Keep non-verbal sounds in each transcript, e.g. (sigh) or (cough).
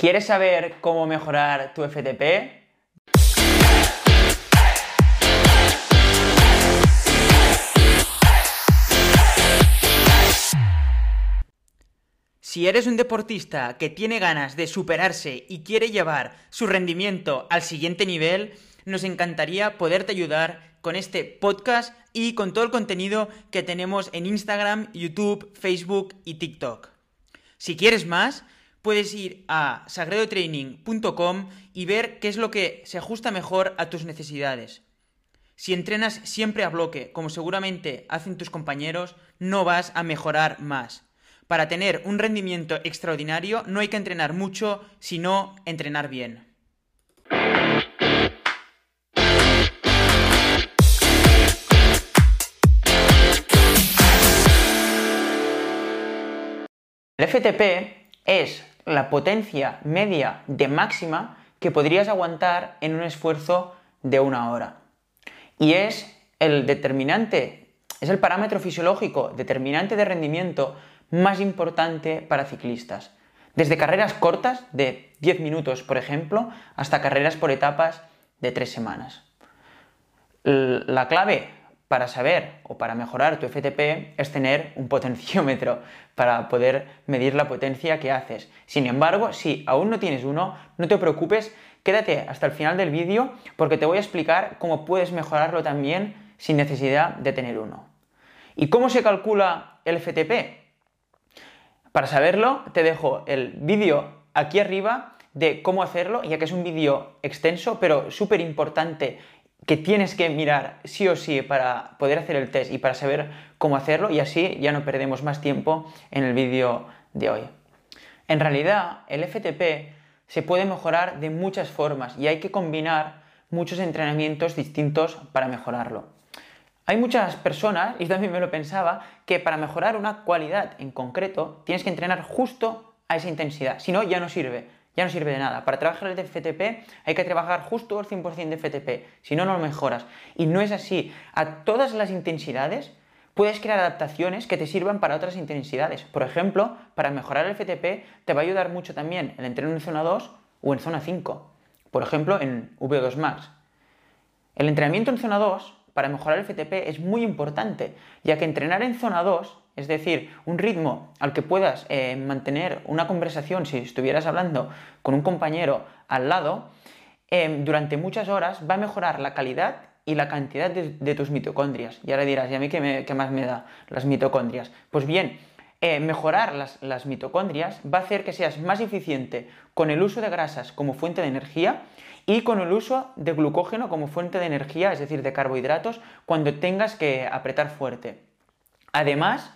¿Quieres saber cómo mejorar tu FTP? Si eres un deportista que tiene ganas de superarse y quiere llevar su rendimiento al siguiente nivel, nos encantaría poderte ayudar con este podcast y con todo el contenido que tenemos en Instagram, YouTube, Facebook y TikTok. Si quieres más, puedes ir a sagredotraining.com y ver qué es lo que se ajusta mejor a tus necesidades. Si entrenas siempre a bloque, como seguramente hacen tus compañeros, no vas a mejorar más. Para tener un rendimiento extraordinario no hay que entrenar mucho, sino entrenar bien. El FTP es la potencia media de máxima que podrías aguantar en un esfuerzo de una hora. Y es el determinante, es el parámetro fisiológico determinante de rendimiento más importante para ciclistas. Desde carreras cortas de 10 minutos, por ejemplo, hasta carreras por etapas de 3 semanas. La clave para saber o para mejorar tu FTP es tener un potenciómetro (laughs) para poder medir la potencia que haces. Sin embargo, si aún no tienes uno, no te preocupes, quédate hasta el final del vídeo porque te voy a explicar cómo puedes mejorarlo también sin necesidad de tener uno. ¿Y cómo se calcula el FTP? Para saberlo, te dejo el vídeo aquí arriba de cómo hacerlo, ya que es un vídeo extenso, pero súper importante que tienes que mirar sí o sí para poder hacer el test y para saber cómo hacerlo y así ya no perdemos más tiempo en el vídeo de hoy. En realidad, el FTP se puede mejorar de muchas formas y hay que combinar muchos entrenamientos distintos para mejorarlo. Hay muchas personas, y también me lo pensaba, que para mejorar una cualidad en concreto tienes que entrenar justo a esa intensidad, si no ya no sirve ya no sirve de nada. Para trabajar el FTP hay que trabajar justo al 100% de FTP, si no, no lo mejoras. Y no es así. A todas las intensidades puedes crear adaptaciones que te sirvan para otras intensidades. Por ejemplo, para mejorar el FTP te va a ayudar mucho también el entreno en zona 2 o en zona 5. Por ejemplo, en V2 Max. El entrenamiento en zona 2 para mejorar el FTP es muy importante, ya que entrenar en zona 2 es decir, un ritmo al que puedas eh, mantener una conversación si estuvieras hablando con un compañero al lado, em, durante muchas horas va a mejorar la calidad y la cantidad de, tus mitocondrias. Y ahora dirás, ¿y a mí qué, más me da las mitocondrias? Pues bien, eh, mejorar las, las mitocondrias va a hacer que seas más eficiente con el uso de grasas como fuente de energía y con el uso de glucógeno como fuente de energía, es decir, de carbohidratos, cuando tengas que apretar fuerte. Además,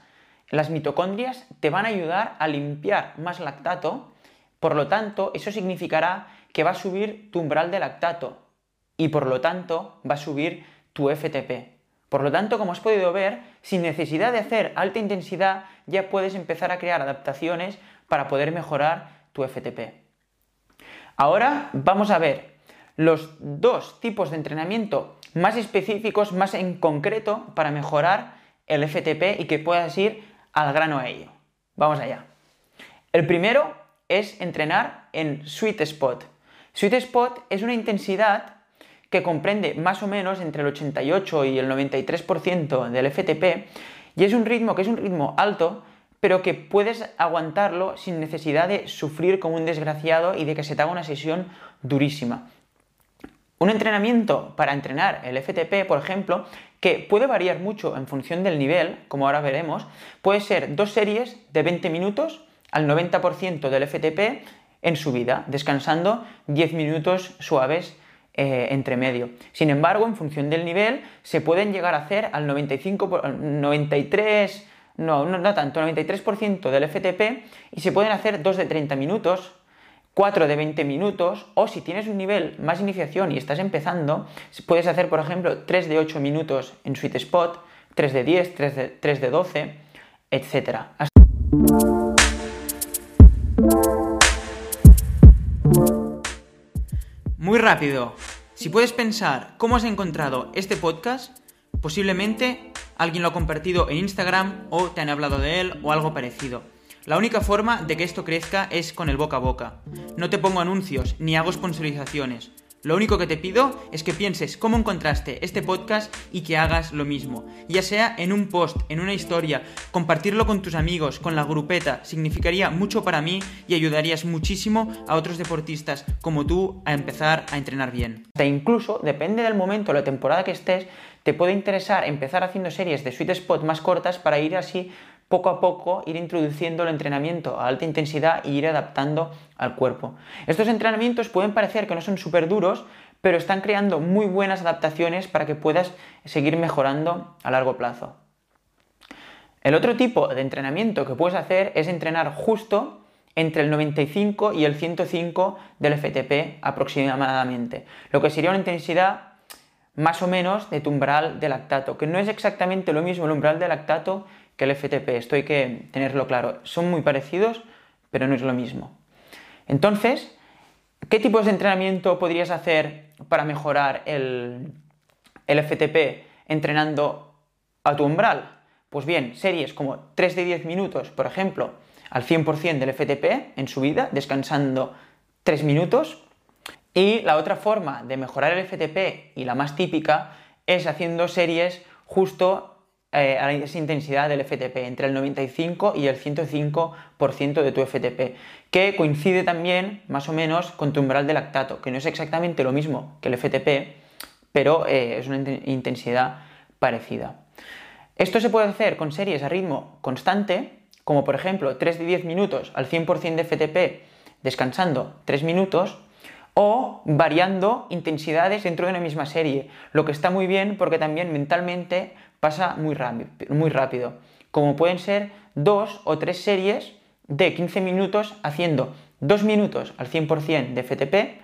las mitocondrias te van a ayudar a limpiar más lactato, por lo tanto, eso significará que va a subir tu umbral de lactato y por lo tanto va a subir tu FTP. Por lo tanto, como has podido ver, sin necesidad de hacer alta intensidad, ya puedes empezar a crear adaptaciones para poder mejorar tu FTP. Ahora vamos a ver los dos tipos de entrenamiento más específicos, más en concreto, para mejorar el FTP y que puedas ir al grano a ello. Vamos allá. El primero es entrenar en sweet spot. Sweet spot es una intensidad que comprende más o menos entre el 88 y el 93% del FTP y es un ritmo que es un ritmo alto, pero que puedes aguantarlo sin necesidad de sufrir como un desgraciado y de que se te haga una sesión durísima. Un entrenamiento para entrenar el FTP, por ejemplo, que puede variar mucho en función del nivel, como ahora veremos, puede ser dos series de 20 minutos al 90% del FTP en subida, descansando 10 minutos suaves eh, entre medio. Sin embargo, en función del nivel, se pueden llegar a hacer al 95, 93, no, no, no tanto, 93% del FTP y se pueden hacer dos de 30 minutos 4 de 20 minutos o si tienes un nivel más iniciación y estás empezando, puedes hacer por ejemplo 3 de 8 minutos en sweet spot, 3 de 10, 3 de, 3 de 12, etc. Muy rápido, si puedes pensar cómo has encontrado este podcast, posiblemente alguien lo ha compartido en Instagram o te han hablado de él o algo parecido. La única forma de que esto crezca es con el boca a boca. No te pongo anuncios ni hago sponsorizaciones. Lo único que te pido es que pienses cómo encontraste este podcast y que hagas lo mismo. Ya sea en un post, en una historia, compartirlo con tus amigos, con la grupeta, significaría mucho para mí y ayudarías muchísimo a otros deportistas como tú a empezar a entrenar bien. E incluso, depende del momento, la temporada que estés, te puede interesar empezar haciendo series de sweet spot más cortas para ir así poco a poco ir introduciendo el entrenamiento a alta intensidad y ir adaptando al cuerpo. Estos entrenamientos pueden parecer que no son súper duros, pero están creando muy buenas adaptaciones para que puedas seguir mejorando a largo plazo. El otro tipo de entrenamiento que puedes hacer es entrenar justo entre el 95 y el 105 del FTP aproximadamente, lo que sería una intensidad más o menos de tu umbral de lactato, que no es exactamente lo mismo el umbral de lactato que el FTP. Esto hay que tenerlo claro. Son muy parecidos, pero no es lo mismo. Entonces, ¿qué tipos de entrenamiento podrías hacer para mejorar el, el FTP entrenando a tu umbral? Pues bien, series como 3 de 10 minutos, por ejemplo, al 100% del FTP en subida, descansando 3 minutos. Y la otra forma de mejorar el FTP, y la más típica, es haciendo series justo eh, a esa intensidad del FTP, entre el 95 y el 105% de tu FTP, que coincide también más o menos con tu umbral de lactato, que no es exactamente lo mismo que el FTP, pero eh, es una intensidad parecida. Esto se puede hacer con series a ritmo constante, como por ejemplo 3 de 10 minutos al 100% de FTP, descansando 3 minutos, o variando intensidades dentro de una misma serie, lo que está muy bien porque también mentalmente pasa muy rápido, muy rápido. Como pueden ser dos o tres series de 15 minutos haciendo 2 minutos al 100% de FTP,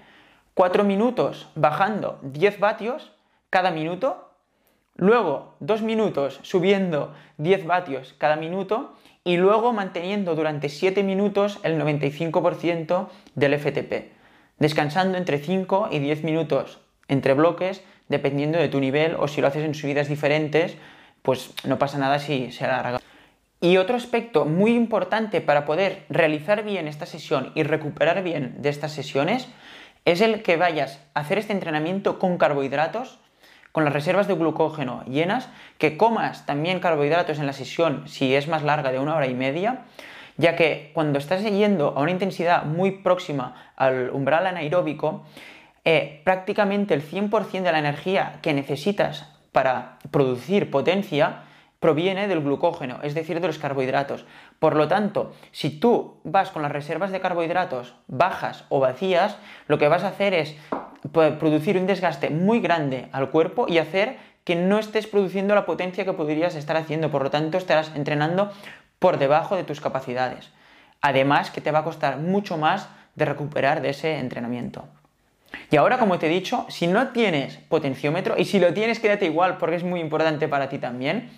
4 minutos bajando 10 vatios cada minuto, luego 2 minutos subiendo 10 vatios cada minuto y luego manteniendo durante 7 minutos el 95% del FTP descansando entre 5 y 10 minutos entre bloques, dependiendo de tu nivel, o si lo haces en subidas diferentes, pues no pasa nada si se alarga. Y otro aspecto muy importante para poder realizar bien esta sesión y recuperar bien de estas sesiones es el que vayas a hacer este entrenamiento con carbohidratos, con las reservas de glucógeno llenas, que comas también carbohidratos en la sesión si es más larga de una hora y media, ya que cuando estás yendo a una intensidad muy próxima al umbral anaeróbico, eh, prácticamente el 100% de la energía que necesitas para producir potencia proviene del glucógeno, es decir, de los carbohidratos. Por lo tanto, si tú vas con las reservas de carbohidratos bajas o vacías, lo que vas a hacer es producir un desgaste muy grande al cuerpo y hacer que no estés produciendo la potencia que podrías estar haciendo. Por lo tanto, estarás entrenando por debajo de tus capacidades. Además que te va a costar mucho más de recuperar de ese entrenamiento. Y ahora, como te he dicho, si no tienes potenciómetro, y si lo tienes, quédate igual porque es muy importante para ti también,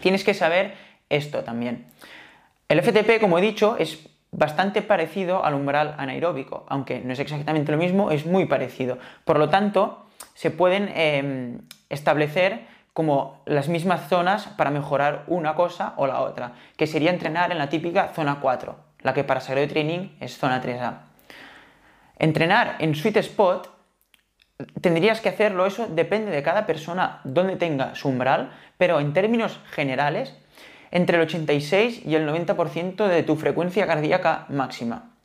tienes que saber esto también. El FTP, como he dicho, es bastante parecido al umbral anaeróbico, aunque no es exactamente lo mismo, es muy parecido. Por lo tanto, se pueden em, establecer como las mismas zonas para mejorar una cosa o la otra, que sería entrenar en la típica zona 4, la que para de Training es zona 3A. Entrenar en Sweet Spot tendrías que hacerlo, eso depende de cada persona donde tenga su umbral, pero en términos generales, entre el 86 y el 90% de tu frecuencia cardíaca máxima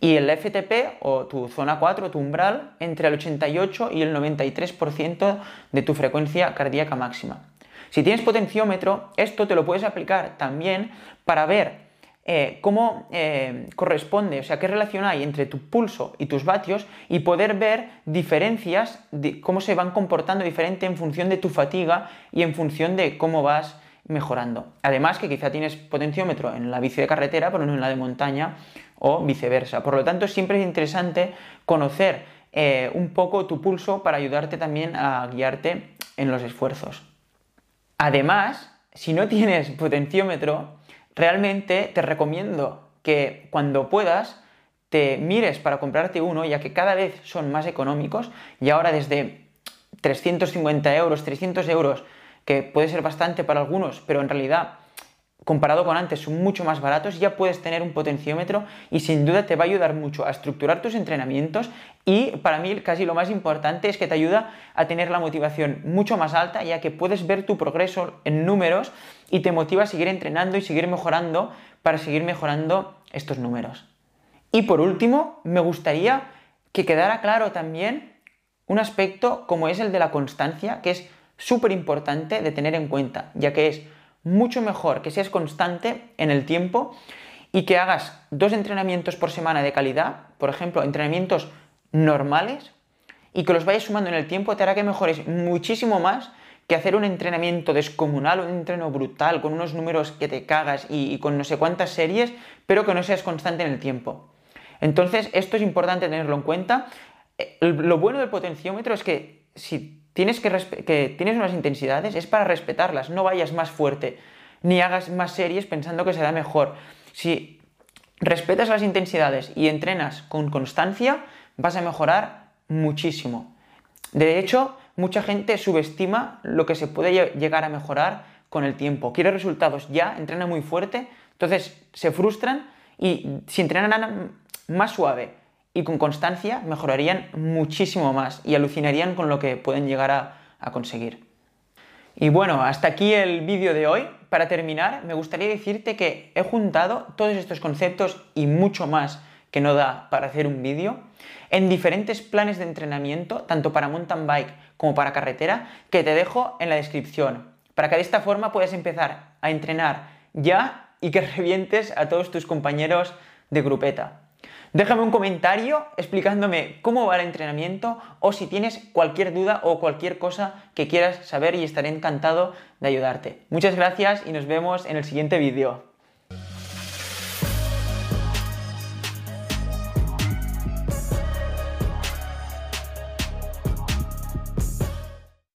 y el FTP o tu zona 4, tu umbral, entre el 88 y el 93% de tu frecuencia cardíaca máxima. Si tienes potenciómetro, esto te lo puedes aplicar también para ver eh, cómo eh, corresponde, o sea, qué relación hay entre tu pulso y tus vatios y poder ver diferencias, de cómo se van comportando diferente en función de tu fatiga y en función de cómo vas mejorando. Además que quizá tienes potenciómetro en la bici de carretera, pero no en la de montaña o viceversa. Por lo tanto, siempre es interesante conocer eh, un poco tu pulso para ayudarte también a guiarte en los esfuerzos. Además, si no tienes potenciómetro, realmente te recomiendo que cuando puedas te mires para comprarte uno, ya que cada vez son más económicos y ahora desde 350 euros, 300 euros, que puede ser bastante para algunos, pero en realidad comparado con antes son mucho más baratos, ya puedes tener un potenciómetro y sin duda te va a ayudar mucho a estructurar tus entrenamientos y para mí casi lo más importante es que te ayuda a tener la motivación mucho más alta ya que puedes ver tu progreso en números y te motiva a seguir entrenando y seguir mejorando para seguir mejorando estos números. Y por último, me gustaría que quedara claro también un aspecto como es el de la constancia, que es súper importante de tener en cuenta, ya que es mucho mejor que seas constante en el tiempo y que hagas dos entrenamientos por semana de calidad, por ejemplo, entrenamientos normales, y que los vayas sumando en el tiempo te hará que mejores muchísimo más que hacer un entrenamiento descomunal, un entreno brutal, con unos números que te cagas y, con no sé cuántas series, pero que no seas constante en el tiempo. Entonces, esto es importante tenerlo en cuenta. Eh, lo bueno del potenciómetro es que si tienes, que, tienes unas intensidades, es para respetarlas, no vayas más fuerte, ni hagas más series pensando que será mejor. Si respetas las intensidades y entrenas con constancia, vas a mejorar muchísimo. De hecho, mucha gente subestima lo que se puede llegar a mejorar con el tiempo. Quiere resultados ya, entrena muy fuerte, entonces se frustran y si entrenan más suave y con constancia mejorarían muchísimo más y alucinarían con lo que pueden llegar a, conseguir. Y bueno, hasta aquí el vídeo de hoy. Para terminar, me gustaría decirte que he juntado todos estos conceptos y mucho más que no da para hacer un vídeo en diferentes planes de entrenamiento, tanto para mountain bike como para carretera, que te dejo en la descripción, para que de esta forma puedas empezar a entrenar ya y que (laughs) revientes a todos tus compañeros de grupeta. Déjame un comentario explicándome cómo va el entrenamiento o si tienes cualquier duda o cualquier cosa que quieras saber y estaré encantado de ayudarte. Muchas gracias y nos vemos en el siguiente vídeo.